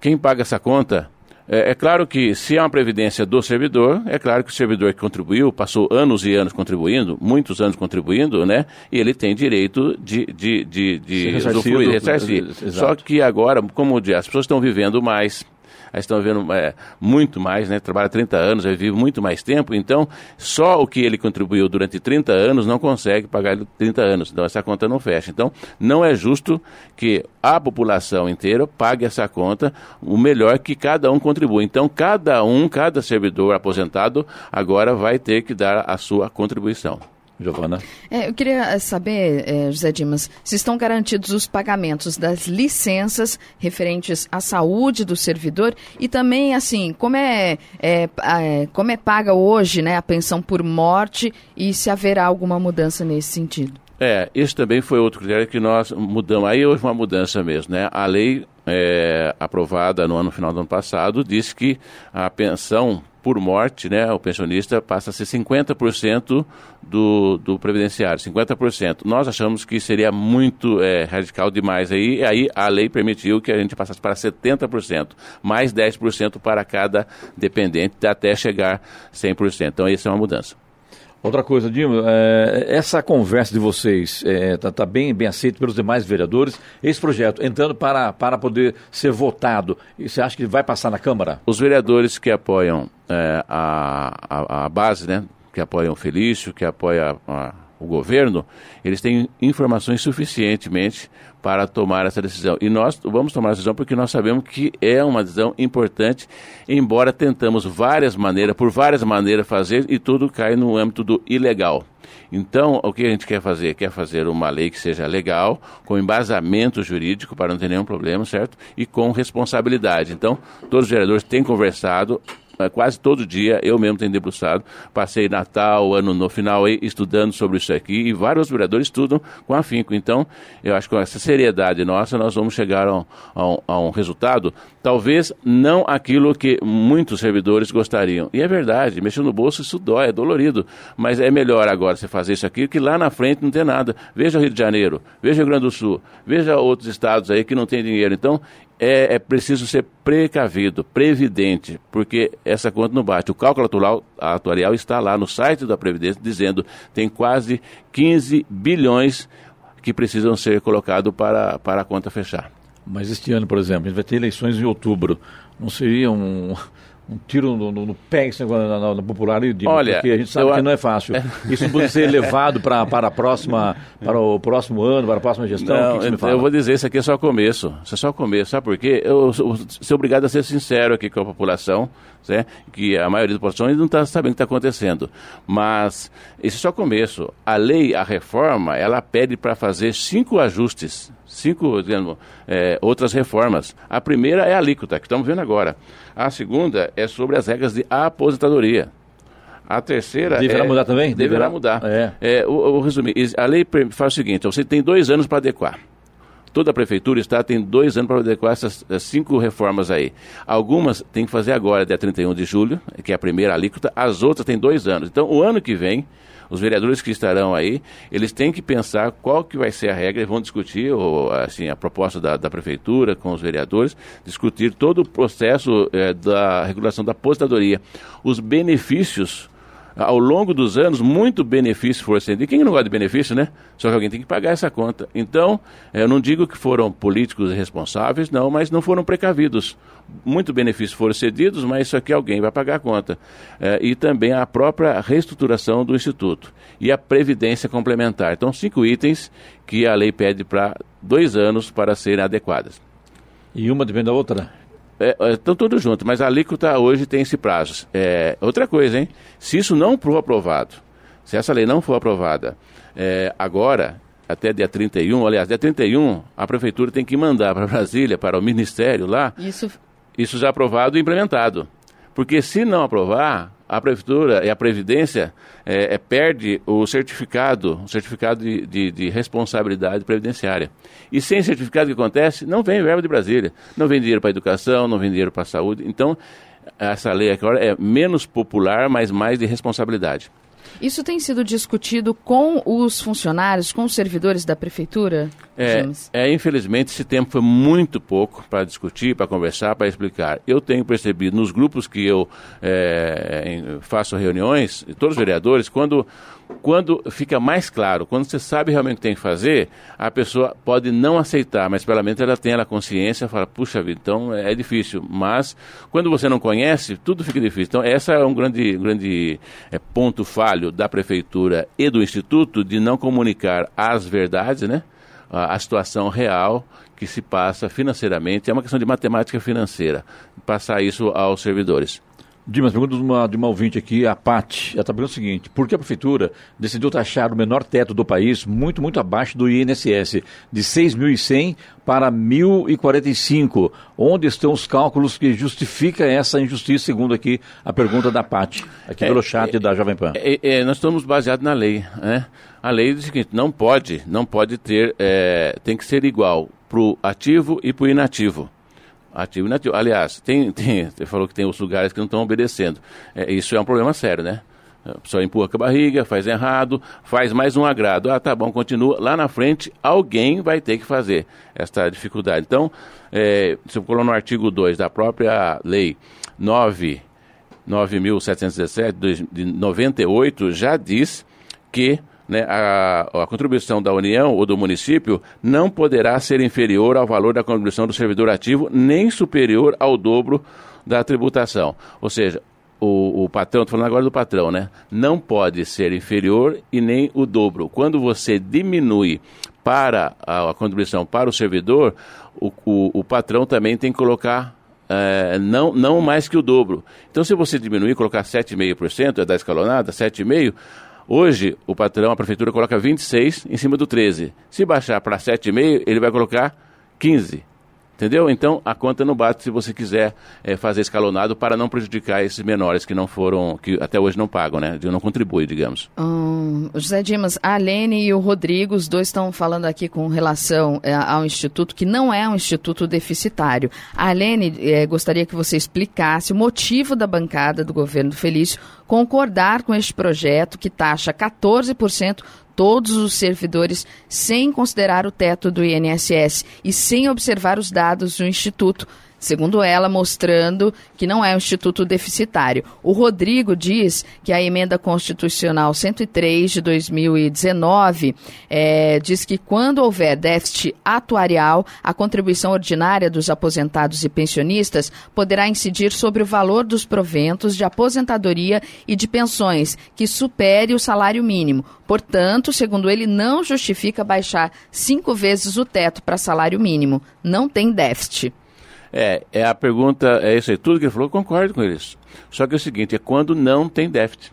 Quem paga essa conta É, é, claro que se é uma previdência do servidor, é claro que o servidor que contribuiu, passou anos e anos contribuindo, muitos anos contribuindo, né? E ele tem direito de, de, de, de usufruir, ressarcir. Só que agora, como as pessoas estão vivendo mais, aí estão vendo é, muito mais, né? Trabalha 30 anos, aí vive muito mais tempo, então só o que ele contribuiu durante 30 anos não consegue pagar 30 anos, então essa conta não fecha. Então, não é justo que a população inteira pague essa conta, o melhor que cada um contribua. Então, cada um, cada servidor aposentado agora vai ter que dar a sua contribuição. Giovana. É, eu queria saber, é, José Dimas, se estão garantidos os pagamentos das licenças referentes à saúde do servidor e também, assim, como é, é, é, como é paga hoje né, a pensão por morte e se haverá alguma mudança nesse sentido. É, esse também foi outro critério que nós mudamos. Aí houve uma mudança mesmo, né? A lei é, aprovada no ano final do ano passado disse que a pensão por morte, né, o pensionista passa a ser 50% do, do previdenciário, 50%. Nós achamos que seria muito é, radical demais aí, e aí a lei permitiu que a gente passasse para 70%, mais 10% para cada dependente, até chegar 100%. Então, essa é uma mudança. Outra coisa, Dimo, é, essa conversa de vocês está é, tá, tá bem, bem aceita pelos demais vereadores. Esse projeto entrando para, para poder ser votado, você acha que vai passar na Câmara? Os vereadores que apoiam é, a, a, a, base, né, que apoiam o Felício, que apoiam a, o governo, eles têm informações suficientemente para tomar essa decisão. E nós vamos tomar essa decisão porque nós sabemos que é uma decisão importante, embora tentamos várias maneiras, por várias maneiras fazer, e tudo cai no âmbito do ilegal. Então, o que a gente quer fazer? Quer fazer uma lei que seja legal, com embasamento jurídico, para não ter nenhum problema, certo? E com responsabilidade. Então, todos os vereadores têm conversado, quase todo dia, eu mesmo tenho debruçado, passei Natal, ano no final aí, estudando sobre isso aqui, e vários vereadores estudam com afinco. Então, eu acho que com essa seriedade nossa, nós vamos chegar a um, a um, a um resultado, talvez não aquilo que muitos servidores gostariam. E é verdade, mexer no bolso isso dói, é dolorido, mas é melhor agora você fazer isso aqui que lá na frente não ter nada. Veja o Rio de Janeiro, veja o Rio Grande do Sul, veja outros estados aí que não tem dinheiro. Então, é, é, preciso ser precavido, previdente, porque essa conta não bate. O cálculo atual, atuarial está lá no site da Previdência dizendo tem quase 15 bilhões que precisam ser colocados para, para a conta fechar. Mas este ano, por exemplo, a gente vai ter eleições em outubro. Não seria um, um tiro no, no, no pé na, na, na popularidade, Olha, porque a gente sabe eu... que não é fácil. Isso pode ser levado para, para, a próxima, para o próximo ano, para a próxima gestão? Não, que que eu vou dizer, isso aqui é só o começo. Isso é só o começo, sabe por quê? Eu, eu sou obrigado a ser sincero aqui com a população, né? que a maioria da população ainda não está sabendo o que está acontecendo. Mas isso é só o começo. A lei, a reforma, ela pede para fazer cinco ajustes cinco digamos, é, outras reformas. A primeira é a alíquota, que estamos vendo agora. A segunda é sobre as regras de aposentadoria. A terceira. Deverá é, mudar também? Deverá, deverá mudar. É. É, resumir, a lei faz o seguinte: você tem dois anos para adequar. Toda a prefeitura está tem dois anos para adequar essas cinco reformas aí. Algumas tem que fazer agora, dia 31 de julho, que é a primeira alíquota, as outras têm dois anos. Então, o ano que vem, os vereadores que estarão aí, eles têm que pensar qual que vai ser a regra, eles vão discutir ou, assim, a proposta da, da prefeitura com os vereadores, discutir todo o processo é, da regulação da aposentadoria. Os benefícios ao longo dos anos, muito benefício foi acendido. E quem não gosta de benefício, né? Só que alguém tem que pagar essa conta. Então, eu não digo que foram políticos responsáveis, não, mas não foram precavidos. Muito benefício foram cedidos, mas isso aqui alguém vai pagar a conta. É, e também a própria reestruturação do Instituto. E a previdência complementar. Então, cinco itens que a lei pede para dois anos para serem adequadas. E uma depende da outra? É, é, estão todos juntos, mas a alíquota hoje tem esse prazo. É, outra coisa, hein? Se isso não for aprovado, se essa lei não for aprovada é, agora, até dia 31, aliás, dia 31, a prefeitura tem que mandar para Brasília, para o ministério lá, isso, isso já aprovado e implementado. Porque se não aprovar, a prefeitura e a previdência é, é, perde o certificado, o certificado de, de, de, responsabilidade previdenciária. E sem certificado o que acontece? Não vem verba de Brasília, não vem dinheiro para a educação, não vem dinheiro para a saúde. Então essa lei agora é menos popular, mas mais de responsabilidade. Isso tem sido discutido com os funcionários, com os servidores da prefeitura? É, é, infelizmente esse tempo foi muito pouco para discutir, para conversar, para explicar. Eu tenho percebido nos grupos que eu é, faço reuniões, todos os vereadores, quando, quando fica mais claro, quando você sabe realmente o que tem que fazer, a pessoa pode não aceitar, mas pelo menos ela tem a consciência, fala, puxa vida, então é difícil. Mas quando você não conhece, tudo fica difícil. Então esse é um grande, grande é, ponto falho da prefeitura e do instituto de não comunicar as verdades, né? a, a situação real que se passa financeiramente, é uma questão de matemática financeira, passar isso aos servidores. Dimas, pergunta de uma, de uma ouvinte aqui, a Pati. Ela está perguntando o seguinte: por que a Prefeitura decidiu taxar o menor teto do país muito, muito abaixo do INSS, de 6.100 para 1.045? Onde estão os cálculos que justificam essa injustiça, segundo aqui a pergunta da Pati, aqui é, pelo chat é, da Jovem Pan? É, é, nós estamos baseados na lei, né? A lei diz o seguinte: não pode, não pode ter, é, tem que ser igual para o ativo e para o inativo. Ativo e inativo. Aliás, tem, tem, você falou que tem os lugares que não estão obedecendo. É, isso é um problema sério, né? A pessoa empurra com a barriga, faz errado, faz mais um agrado. Ah, tá bom, continua. Lá na frente, alguém vai ter que fazer esta dificuldade. Então, é, eu colocar no artigo 2 da própria lei 9, 9.717 de 98, já diz que né, a, a, contribuição da União ou do município não poderá ser inferior ao valor da contribuição do servidor ativo, nem superior ao dobro da tributação. Ou seja, o, o patrão, estou falando agora do patrão, né? Não pode ser inferior e nem o dobro. Quando você diminui para a, a contribuição para o servidor, o, o, o patrão também tem que colocar é, não, não mais que o dobro. Então, se você diminuir, colocar 7,5%, é da escalonada, 7,5%, Hoje, o patrão, a prefeitura, coloca 26 em cima do 13. Se baixar para 7,5, ele vai colocar 15. Entendeu? Então a conta não bate se você quiser é, fazer escalonado para não prejudicar esses menores que não foram, que até hoje não pagam, né? Não contribuem, digamos. Hum, José Dimas, a Lene e o Rodrigo, os dois estão falando aqui com relação é, ao instituto, que não é um instituto deficitário. A Lene é, gostaria que você explicasse o motivo da bancada do governo do Felício concordar com este projeto que taxa 14% todos os servidores sem considerar o teto do INSS e sem observar os dados do Instituto segundo ela, mostrando que não é um instituto deficitário. O Rodrigo diz que a emenda constitucional 103 de 2019 é, diz que quando houver déficit atuarial, a contribuição ordinária dos aposentados e pensionistas poderá incidir sobre o valor dos proventos de aposentadoria e de pensões que supere o salário mínimo. Portanto, segundo ele, não justifica baixar cinco vezes o teto para salário mínimo. Não tem déficit. É, é a pergunta, é isso aí. Tudo que ele falou, concordo com eles. Só que é o seguinte, é quando não tem déficit.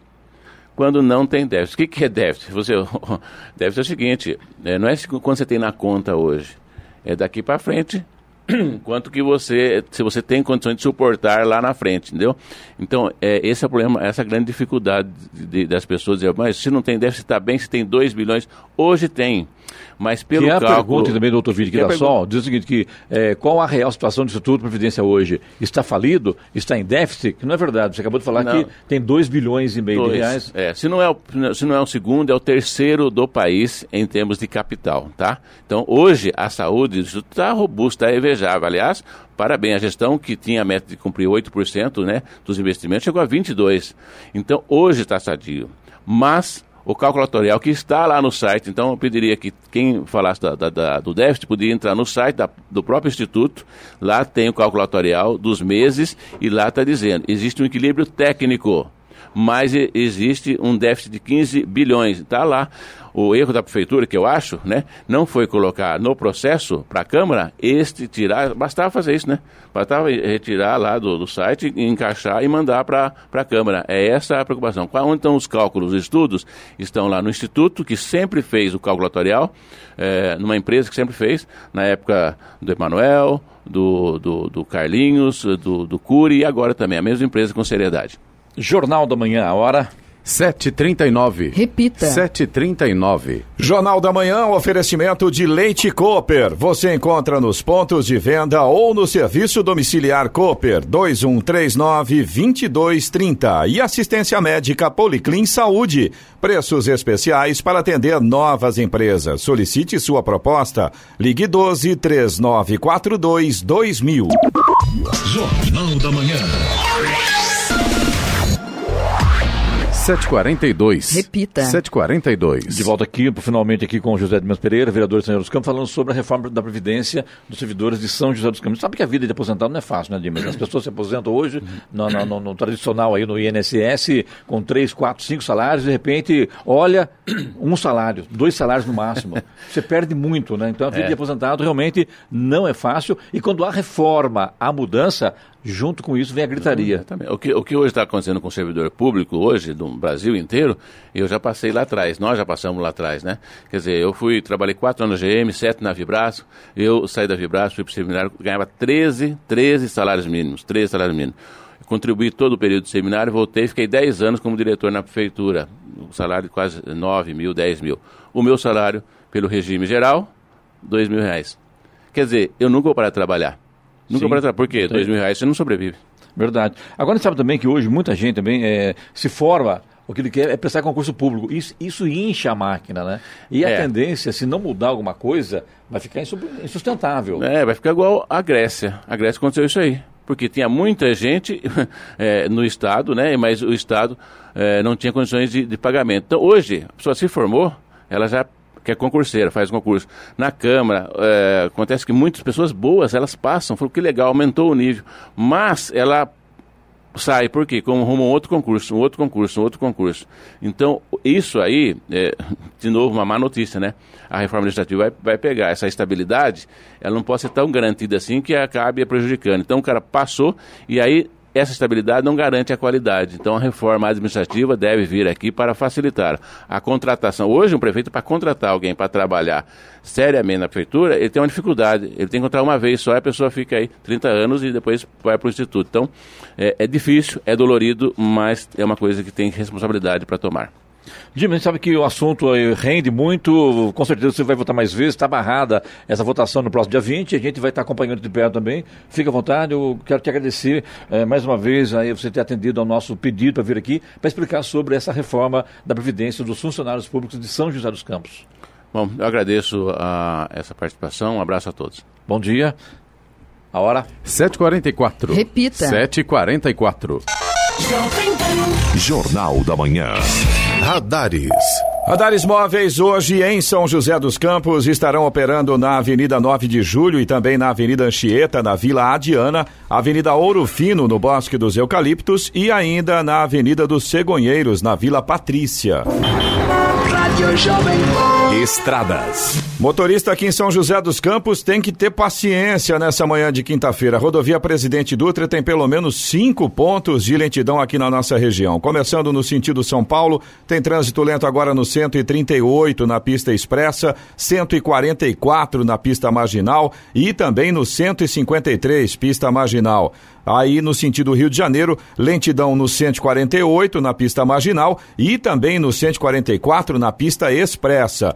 Quando não tem déficit. O que, que é déficit? Você, déficit é o seguinte, é, não é quando você tem na conta hoje. É daqui para frente, quanto que você, se você tem condições de suportar lá na frente, entendeu? Então, é, esse é o problema, essa é grande dificuldade de, de, das pessoas dizer, mas se não tem déficit, está bem, se tem 2 bilhões. Hoje tem. Mas pelo que é a pergunta também do outro vídeo que, que da Sol, diz o seguinte, que é, qual a real situação do Instituto de Previdência hoje? Está falido? Está em déficit? Que não é verdade, você acabou de falar não. que tem 2 bilhões e meio dois. de reais. É, se não é, o, se não é o segundo, é o terceiro do país em termos de capital, tá? Então, hoje, a saúde do Instituto está robusta, está invejável. Aliás, parabéns, a gestão que tinha a meta de cumprir 8% né, dos investimentos chegou a 22%. Então, hoje está sadio. Mas o calculatorial que está lá no site. Então, eu pediria que quem falasse da, da, da, do déficit podia entrar no site do próprio Instituto. Lá tem o calculatorial dos meses e lá está dizendo: existe um equilíbrio técnico, mas existe um déficit de 15 bilhões. Está lá o erro da prefeitura, que eu acho, né, não foi colocar no processo para a Câmara este tirar, bastava fazer isso, né? Bastava retirar lá do, do site, encaixar e mandar para a Câmara. É essa a preocupação. Onde estão os cálculos, os estudos? Estão lá no Instituto, que sempre fez o calculatorial, é, numa empresa que sempre fez, na época do Emanuel, do, do, do Carlinhos, do, do Cury e agora também, a mesma empresa com seriedade. Jornal da Manhã, a hora 7h39. Repita. 7h39. Jornal da Manhã, oferecimento de Leite Cooper. Você encontra nos pontos de venda ou no serviço domiciliar Cooper 2139-2230. E assistência médica Policlin Saúde. Preços especiais para atender novas empresas. Solicite sua proposta. Ligue 12 3942 2000. Jornal da Manhã. 7h42. Repita. 7h42. De volta aqui, finalmente aqui com o José Dimas Pereira, vereador de São José dos Campos, falando sobre a reforma da Previdência dos servidores de São José dos Campos. Sabe que a vida de aposentado não é fácil, né, Dimas? As pessoas se aposentam hoje no, no, no, no tradicional aí no INSS, com três, quatro, cinco salários, de repente, olha, um salário, dois salários no máximo. Você perde muito, né? Então a vida É. de aposentado realmente não é fácil. E quando há reforma, há mudança, junto com isso vem a gritaria. O que, o que hoje está acontecendo com o servidor público, hoje, do Brasil inteiro, eu já passei lá atrás, nós já passamos lá atrás, né? Quer dizer, eu fui, trabalhei quatro anos na GM, sete na Vibraço, eu saí da Vibraço, fui para o seminário, ganhava 13, 13 salários mínimos, 13 salários mínimos. Contribuí todo o período do seminário, voltei, fiquei 10 anos como diretor na prefeitura, um salário de quase 9 mil, 10 mil. O meu salário, pelo regime geral, 2 mil reais. Quer dizer, eu nunca vou parar de trabalhar. Nunca parar de trabalhar. Por quê? Sim. 2 mil reais você não sobrevive. Verdade. Agora a gente sabe também que hoje muita gente também é, se forma, o que ele quer é prestar concurso público. Isso, isso incha a máquina, né? E a É. tendência, se não mudar alguma coisa, vai ficar insu- insustentável. É, vai ficar igual a Grécia. A Grécia aconteceu isso aí. Porque tinha muita gente é, no Estado, né? Mas o Estado é, não tinha condições de, de pagamento. Então, hoje, a pessoa se formou, ela já que é concurseira, faz concurso. Na Câmara, é, acontece que muitas pessoas boas, elas passam, falam que legal, aumentou o nível. Mas ela sai, por quê? Como rumo a um outro concurso, um outro concurso, um outro concurso. Então, isso aí, é, de novo, uma má notícia, né? A reforma legislativa vai, vai pegar essa estabilidade, ela não pode ser tão garantida assim que acabe prejudicando. Então, o cara passou e aí essa estabilidade não garante a qualidade. Então, a reforma administrativa deve vir aqui para facilitar a contratação. Hoje, um prefeito, para contratar alguém para trabalhar seriamente na prefeitura, ele tem uma dificuldade. Ele tem que contratar uma vez só a pessoa fica aí 30 anos e depois vai para o instituto. Então, é, é difícil, é dolorido, mas é uma coisa que tem responsabilidade para tomar. Jimmy, a gente sabe que o assunto eh, rende muito, com certeza você vai votar mais vezes, está barrada essa votação no próximo dia 20, a gente vai estar acompanhando de perto também. Fica à vontade, eu quero te agradecer eh, mais uma vez aí você ter atendido ao nosso pedido para vir aqui para explicar sobre essa reforma da Previdência dos funcionários públicos de São José dos Campos. Bom, eu agradeço a, essa participação, um abraço a todos. Bom dia. A hora? 7h44. Repita. 7h44. Jornal da Manhã. Radares. Radares móveis hoje em São José dos Campos estarão operando na Avenida 9 de Julho e também na Avenida Anchieta, na Vila Adiana, Avenida Ouro Fino, no Bosque dos Eucaliptos e ainda na Avenida dos Cegonheiros, na Vila Patrícia. Estradas. Motorista aqui em São José dos Campos tem que ter paciência nessa manhã de quinta-feira. A rodovia Presidente Dutra tem pelo menos cinco pontos de lentidão aqui na nossa região. Começando no sentido São Paulo, tem trânsito lento agora no 138 na pista expressa, 144 na pista marginal e também no 153 pista marginal. Aí no sentido Rio de Janeiro, lentidão no 148 na pista marginal e também no 144 na pista expressa.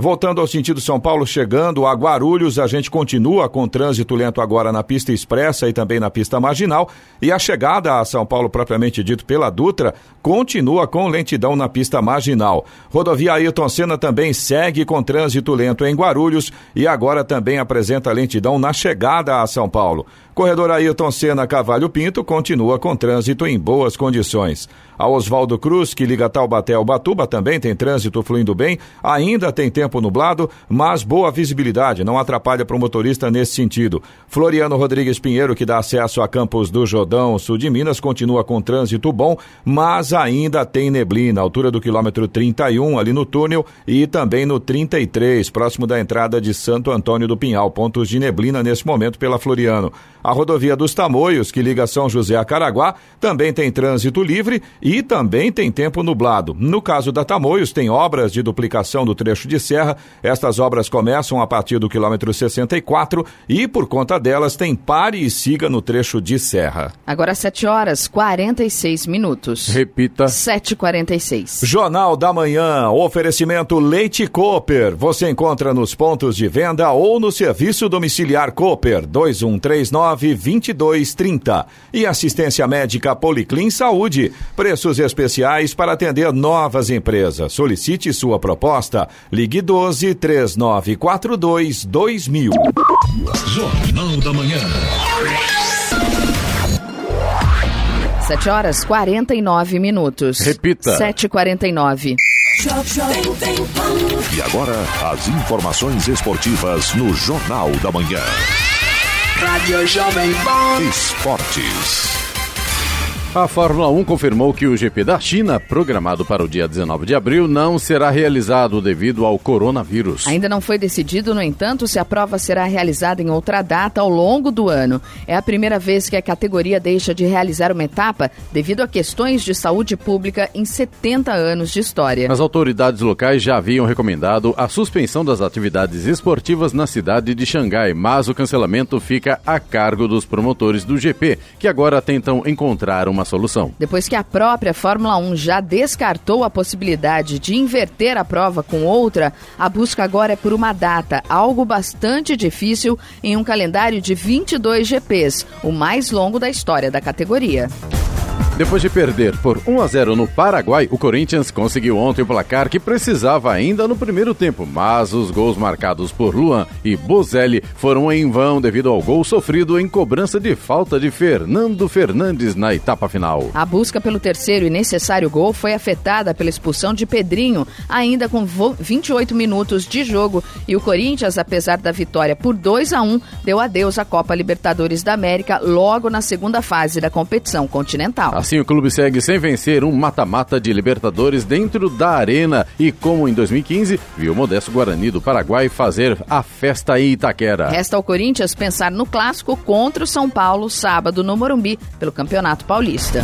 Voltando ao sentido São Paulo, chegando a Guarulhos, a gente continua com trânsito lento agora na pista expressa e também na pista marginal. E a chegada a São Paulo, propriamente dito pela Dutra, continua com lentidão na pista marginal. Rodovia Ailton Senna também segue com trânsito lento em Guarulhos e agora também apresenta lentidão na chegada a São Paulo. Corredor Ailton Senna Cavalho Pinto continua com trânsito em boas condições. A Oswaldo Cruz, que liga Taubaté ao Batuba, também tem trânsito fluindo bem, ainda tem tempo nublado, mas boa visibilidade, não atrapalha para o motorista nesse sentido. Floriano Rodrigues Pinheiro, que dá acesso a Campos do Jordão, sul de Minas, continua com trânsito bom, mas ainda tem neblina, altura do quilômetro 31 ali no túnel e também no 33, próximo da entrada de Santo Antônio do Pinhal, pontos de neblina nesse momento pela Floriano. A rodovia dos Tamoios, que liga São José a Caraguá, também tem trânsito livre e também tem tempo nublado. No caso da Tamoios, tem obras de duplicação do trecho de serra Serra. Estas obras começam a partir do quilômetro 64 e, por conta delas, tem pare e siga no trecho de serra. Agora 7 horas 46 minutos. Repita. 7h46. Jornal da Manhã, oferecimento Leite Cooper. Você encontra nos pontos de venda ou no serviço domiciliar Cooper 2139 2230. E assistência médica Policlin Saúde. Preços especiais para atender novas empresas. Solicite sua proposta. Ligue 12 3942 2000. Jornal da Manhã. 7 horas 49 minutos. Repita. 7h49. E agora, as informações esportivas no Jornal da Manhã. Rádio Jovem Pan. Esportes. A Fórmula 1 confirmou que o GP da China, programado para o dia 19 de abril, não será realizado devido ao coronavírus. Ainda não foi decidido, no entanto, se a prova será realizada em outra data ao longo do ano. É a primeira vez que a categoria deixa de realizar uma etapa devido a questões de saúde pública em 70 anos de história. As autoridades locais já haviam recomendado a suspensão das atividades esportivas na cidade de Xangai, mas o cancelamento fica a cargo dos promotores do GP, que agora tentam encontrar uma solução. Depois que a própria Fórmula 1 já descartou a possibilidade de inverter a prova com outra, a busca agora é por uma data, algo bastante difícil em um calendário de 22 GPs, o mais longo da história da categoria. Depois de perder por 1 a 0 no Paraguai, o Corinthians conseguiu ontem o placar que precisava ainda no primeiro tempo, mas os gols marcados por Luan e Bozelli foram em vão devido ao gol sofrido em cobrança de falta de Fernando Fernandes na etapa final. A busca pelo terceiro e necessário gol foi afetada pela expulsão de Pedrinho, ainda com 28 minutos de jogo, e o Corinthians, apesar da vitória por 2 a 1, deu adeus à Copa Libertadores da América logo na segunda fase da competição continental. Assim, o clube segue sem vencer um mata-mata de Libertadores dentro da arena e, como em 2015, viu o Modesto Guarani do Paraguai fazer a festa em Itaquera. Resta ao Corinthians pensar no clássico contra o São Paulo, sábado no Morumbi, pelo Campeonato Paulista.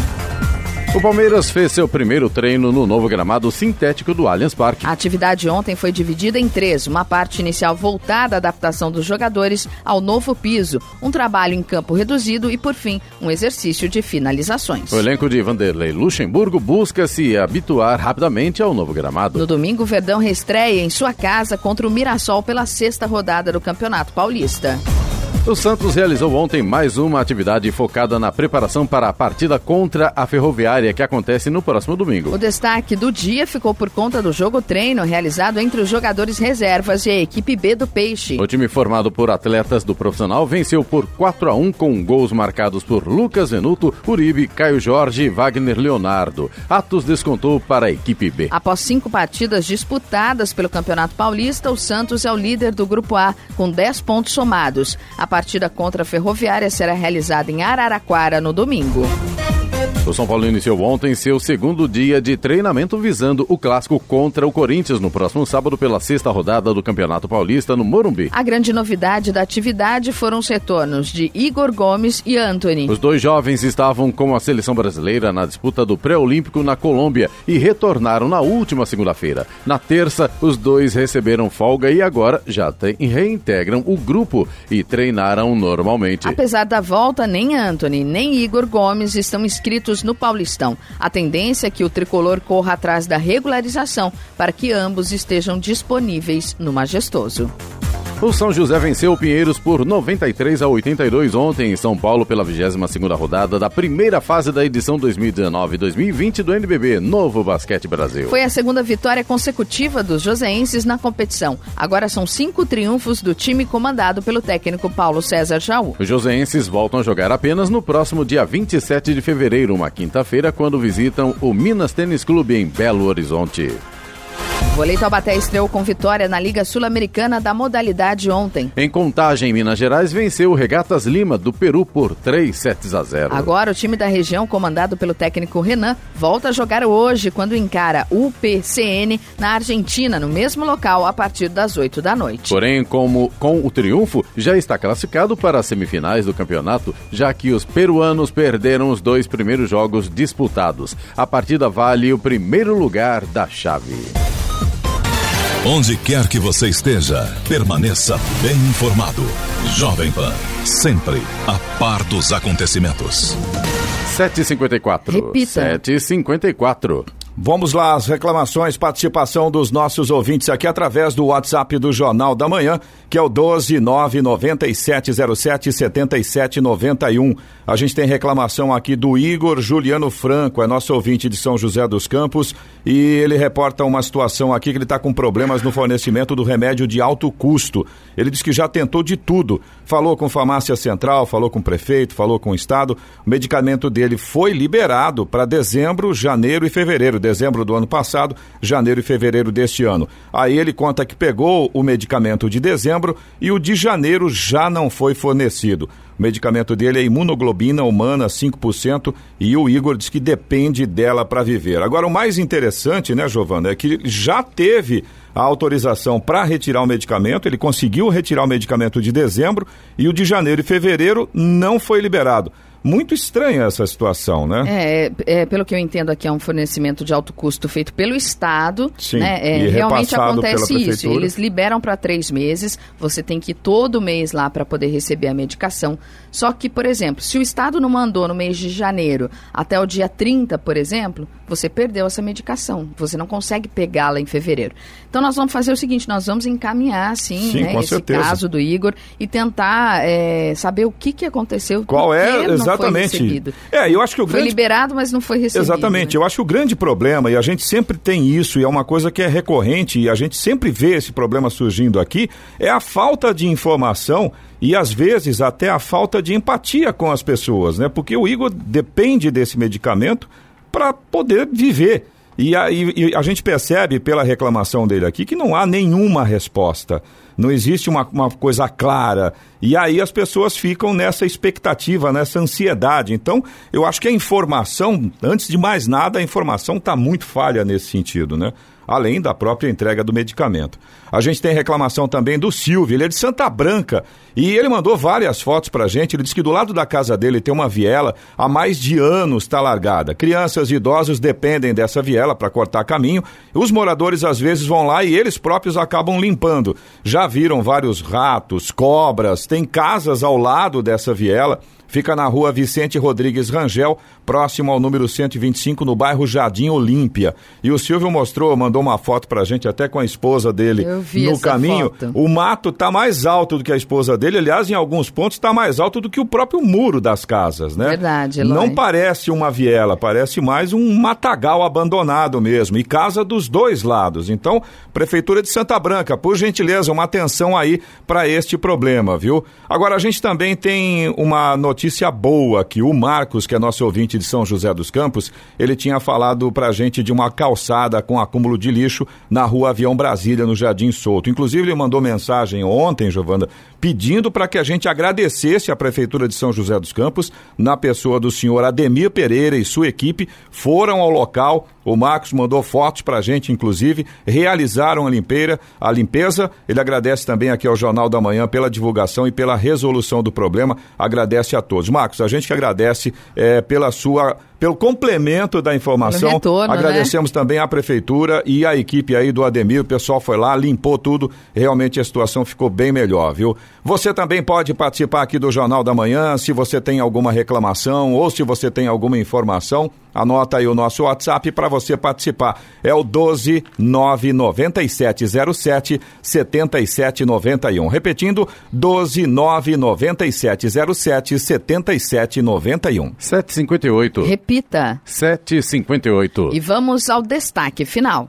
O Palmeiras fez seu primeiro treino no novo gramado sintético do Allianz Parque. A atividade ontem foi dividida em três: uma parte inicial voltada à adaptação dos jogadores ao novo piso, um trabalho em campo reduzido e, por fim, um exercício de finalizações. O elenco de Vanderlei Luxemburgo busca se habituar rapidamente ao novo gramado. No domingo, o Verdão reestreia em sua casa contra o Mirassol pela sexta rodada do Campeonato Paulista. O Santos realizou ontem mais uma atividade focada na preparação para a partida contra a Ferroviária, que acontece no próximo domingo. O destaque do dia ficou por conta do jogo treino realizado entre os jogadores reservas e a equipe B do Peixe. O time formado por atletas do profissional venceu por 4 a 1 com gols marcados por Lucas Venuto, Uribe, Caio Jorge e Wagner Leonardo. Atos descontou para a equipe B. Após cinco partidas disputadas pelo Campeonato Paulista, o Santos é o líder do Grupo A, com 10 pontos somados. A partida contra a Ferroviária será realizada em Araraquara no domingo. O São Paulo iniciou ontem seu segundo dia de treinamento visando o clássico contra o Corinthians no próximo sábado pela sexta rodada do Campeonato Paulista no Morumbi. A grande novidade da atividade foram os retornos de Igor Gomes e Anthony. Os dois jovens estavam com a seleção brasileira na disputa do pré-olímpico na Colômbia e retornaram na última segunda-feira. Na terça, os dois receberam folga e agora já reintegram o grupo e treinaram normalmente. Apesar da volta, nem Anthony nem Igor Gomes estão inscritos no Paulistão. A tendência é que o tricolor corra atrás da regularização para que ambos estejam disponíveis no Majestoso. O São José venceu o Pinheiros por 93 a 82 ontem em São Paulo pela 22ª rodada da primeira fase da edição 2019-2020 do NBB Novo Basquete Brasil. Foi a segunda vitória consecutiva dos joseenses na competição. Agora são cinco triunfos do time comandado pelo técnico Paulo César Jaú. Os joseenses voltam a jogar apenas no próximo dia 27 de fevereiro, uma quinta-feira, quando visitam o Minas Tênis Clube em Belo Horizonte. O Vôlei Taubaté estreou com vitória na Liga Sul-Americana da modalidade ontem. Em Contagem, Minas Gerais venceu o Regatas Lima do Peru por 3 sets a 0. Agora o time da região, comandado pelo técnico Renan, volta a jogar hoje quando encara o UPCN na Argentina, no mesmo local, a partir das 8 da noite. Porém, como com o triunfo, já está classificado para as semifinais do campeonato, já que os peruanos perderam os dois primeiros jogos disputados. A partida vale o primeiro lugar da chave. Onde quer que você esteja, permaneça bem informado. Jovem Pan, sempre a par dos acontecimentos. 7h54. Repita. 7h54. Vamos lá, as reclamações, participação dos nossos ouvintes aqui através do WhatsApp do Jornal da Manhã, que é o 12997077791. A gente tem reclamação aqui do Igor Juliano Franco, é nosso ouvinte de São José dos Campos, e ele reporta uma situação aqui que ele está com problemas no fornecimento do remédio de alto custo. Ele diz que já tentou de tudo, falou com farmácia central, falou com o prefeito, falou com o estado. O medicamento dele foi liberado para dezembro, janeiro e fevereiro dezembro do ano passado, janeiro e fevereiro deste ano. Aí ele conta que pegou o medicamento de dezembro e o de janeiro já não foi fornecido. O medicamento dele é imunoglobina humana 5% e o Igor diz que depende dela para viver. Agora, o mais interessante, né, Giovana, é que já teve a autorização para retirar o medicamento, ele conseguiu retirar o medicamento de dezembro e o de janeiro e fevereiro não foi liberado. Muito estranha essa situação, né? É, é, pelo que eu entendo aqui, é um fornecimento de alto custo feito pelo Estado. Sim, né? É, e realmente acontece isso. Eles liberam para três meses, você tem que ir todo mês lá para poder receber a medicação. Só que, por exemplo, se o Estado não mandou no mês de janeiro até o dia 30, por exemplo, você perdeu essa medicação. Você não consegue pegá-la em fevereiro. Então nós vamos fazer o seguinte, nós vamos encaminhar, sim, Sim, né, esse certeza. caso do Igor e tentar é, saber o que, que aconteceu, Qual por que não foi exatamente? recebido. É, eu acho que o Foi grande liberado, mas não foi recebido. Exatamente. né? Eu acho que o grande problema, e a gente sempre tem isso, e é uma coisa que é recorrente, e a gente sempre vê esse problema surgindo aqui, é a falta de informação e às vezes até a falta de empatia com as pessoas, né? Porque o Igor depende desse medicamento para poder viver. E a, e- a gente percebe pela reclamação dele aqui que não há nenhuma resposta. Não existe uma, uma coisa clara. E aí as pessoas ficam nessa expectativa, nessa ansiedade. Então, eu acho que a informação, antes de mais nada, a informação está muito falha nesse sentido, né? Além da própria entrega do medicamento. A gente tem reclamação também do Silvio, ele é de Santa Branca. E ele mandou várias fotos pra gente. Ele disse que do lado da casa dele tem uma viela há mais de anos está largada. Crianças e idosos dependem dessa viela para cortar caminho. Os moradores às vezes vão lá e eles próprios acabam limpando. Já viram vários ratos, cobras, tem casas ao lado dessa viela. Fica na rua Vicente Rodrigues Rangel, próximo ao número 125, no bairro Jardim Olímpia. E o Silvio mostrou, mandou uma foto pra gente, até com a esposa dele Eu vi no caminho. foto. O mato tá mais alto do que a esposa dele. Aliás, em alguns pontos está mais alto do que o próprio muro das casas, né? Verdade, Eloy. Não parece uma viela, parece mais um matagal abandonado mesmo. E casa dos dois lados. Então, Prefeitura de Santa Branca, por gentileza, uma atenção aí para este problema, viu? Agora, a gente também tem uma notícia boa aqui. O Marcos, que é nosso ouvinte de São José dos Campos, ele tinha falado pra gente de uma calçada com acúmulo de lixo na rua Avião Brasília, no Jardim Solto. Inclusive, ele mandou mensagem ontem, Giovana, pedindo para que a gente agradecesse a Prefeitura de São José dos Campos, na pessoa do senhor Ademir Pereira e sua equipe, foram ao local. O Marcos mandou fotos para a gente, inclusive, realizaram a limpeza, a limpeza. Ele agradece também aqui ao Jornal da Manhã pela divulgação e pela resolução do problema. Agradece a todos. Marcos, a gente que agradece eh, pela sua, pelo complemento da informação. Pelo retorno, né? Agradecemos também à prefeitura e à equipe aí do Ademir. O pessoal foi lá, limpou tudo. Realmente a situação ficou bem melhor, viu? Você também pode participar aqui do Jornal da Manhã, se você tem alguma reclamação ou se você tem alguma informação. Anota aí o nosso WhatsApp para você participar. É o 12 99707 7791. Repetindo, 12 99707 7791. 758. Repita. 758. E vamos ao destaque final.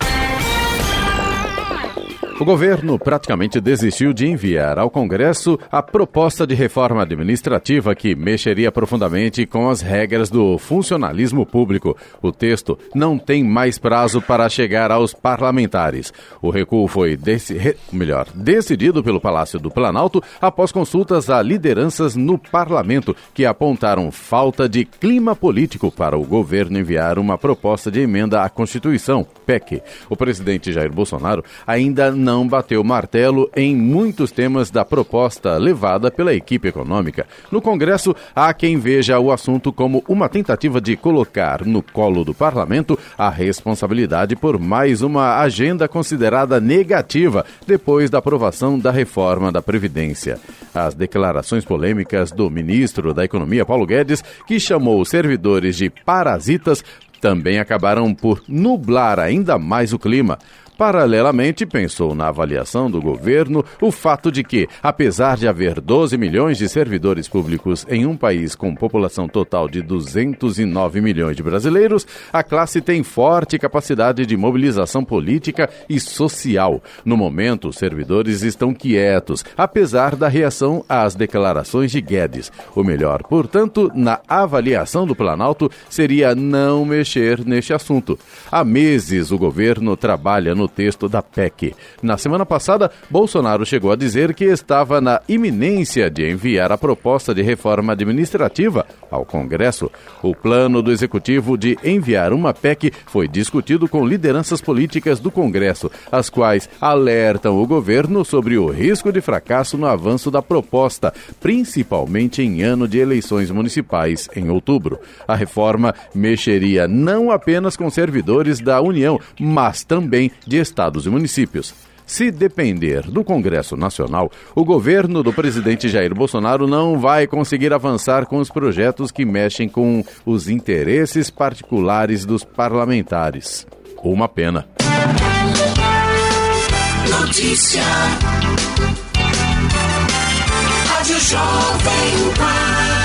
O governo praticamente desistiu de enviar ao Congresso a proposta de reforma administrativa que mexeria profundamente com as regras do funcionalismo público. O texto não tem mais prazo para chegar aos parlamentares. O recuo foi deci- re- melhor, decidido pelo Palácio do Planalto após consultas a lideranças no parlamento que apontaram falta de clima político para o governo enviar uma proposta de emenda à Constituição. PEC. O presidente Jair Bolsonaro ainda não bateu martelo em muitos temas da proposta levada pela equipe econômica. No Congresso, há quem veja o assunto como uma tentativa de colocar no colo do parlamento a responsabilidade por mais uma agenda considerada negativa depois da aprovação da reforma da Previdência. As declarações polêmicas do ministro da Economia, Paulo Guedes, que chamou os servidores de parasitas, também acabaram por nublar ainda mais o clima. Paralelamente, pensou na avaliação do governo o fato de que, apesar de haver 12 milhões de servidores públicos em um país com população total de 209 milhões de brasileiros, a classe tem forte capacidade de mobilização política e social. No momento, os servidores estão quietos, apesar da reação às declarações de Guedes. O melhor, portanto, na avaliação do Planalto seria não mexer neste assunto. Há meses o governo trabalha no no texto da PEC. Na semana passada, Bolsonaro chegou a dizer que estava na iminência de enviar a proposta de reforma administrativa ao Congresso. O plano do executivo de enviar uma PEC foi discutido com lideranças políticas do Congresso, as quais alertam o governo sobre o risco de fracasso no avanço da proposta, principalmente em ano de eleições municipais em outubro. A reforma mexeria não apenas com servidores da União, mas também de estados e municípios. Se depender do Congresso Nacional, o governo do presidente Jair Bolsonaro não vai conseguir avançar com os projetos que mexem com os interesses particulares dos parlamentares. Uma pena. Notícia. Rádio Jovem Pan.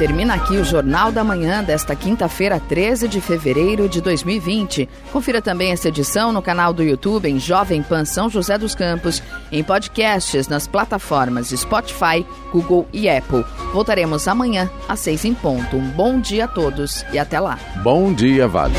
Termina aqui o Jornal da Manhã desta quinta-feira, 13 de fevereiro de 2020. Confira também essa edição no canal do YouTube em Jovem Pan São José dos Campos, em podcasts nas plataformas Spotify, Google e Apple. Voltaremos amanhã às seis em ponto. Um bom dia a todos e até lá. Bom dia, Vale.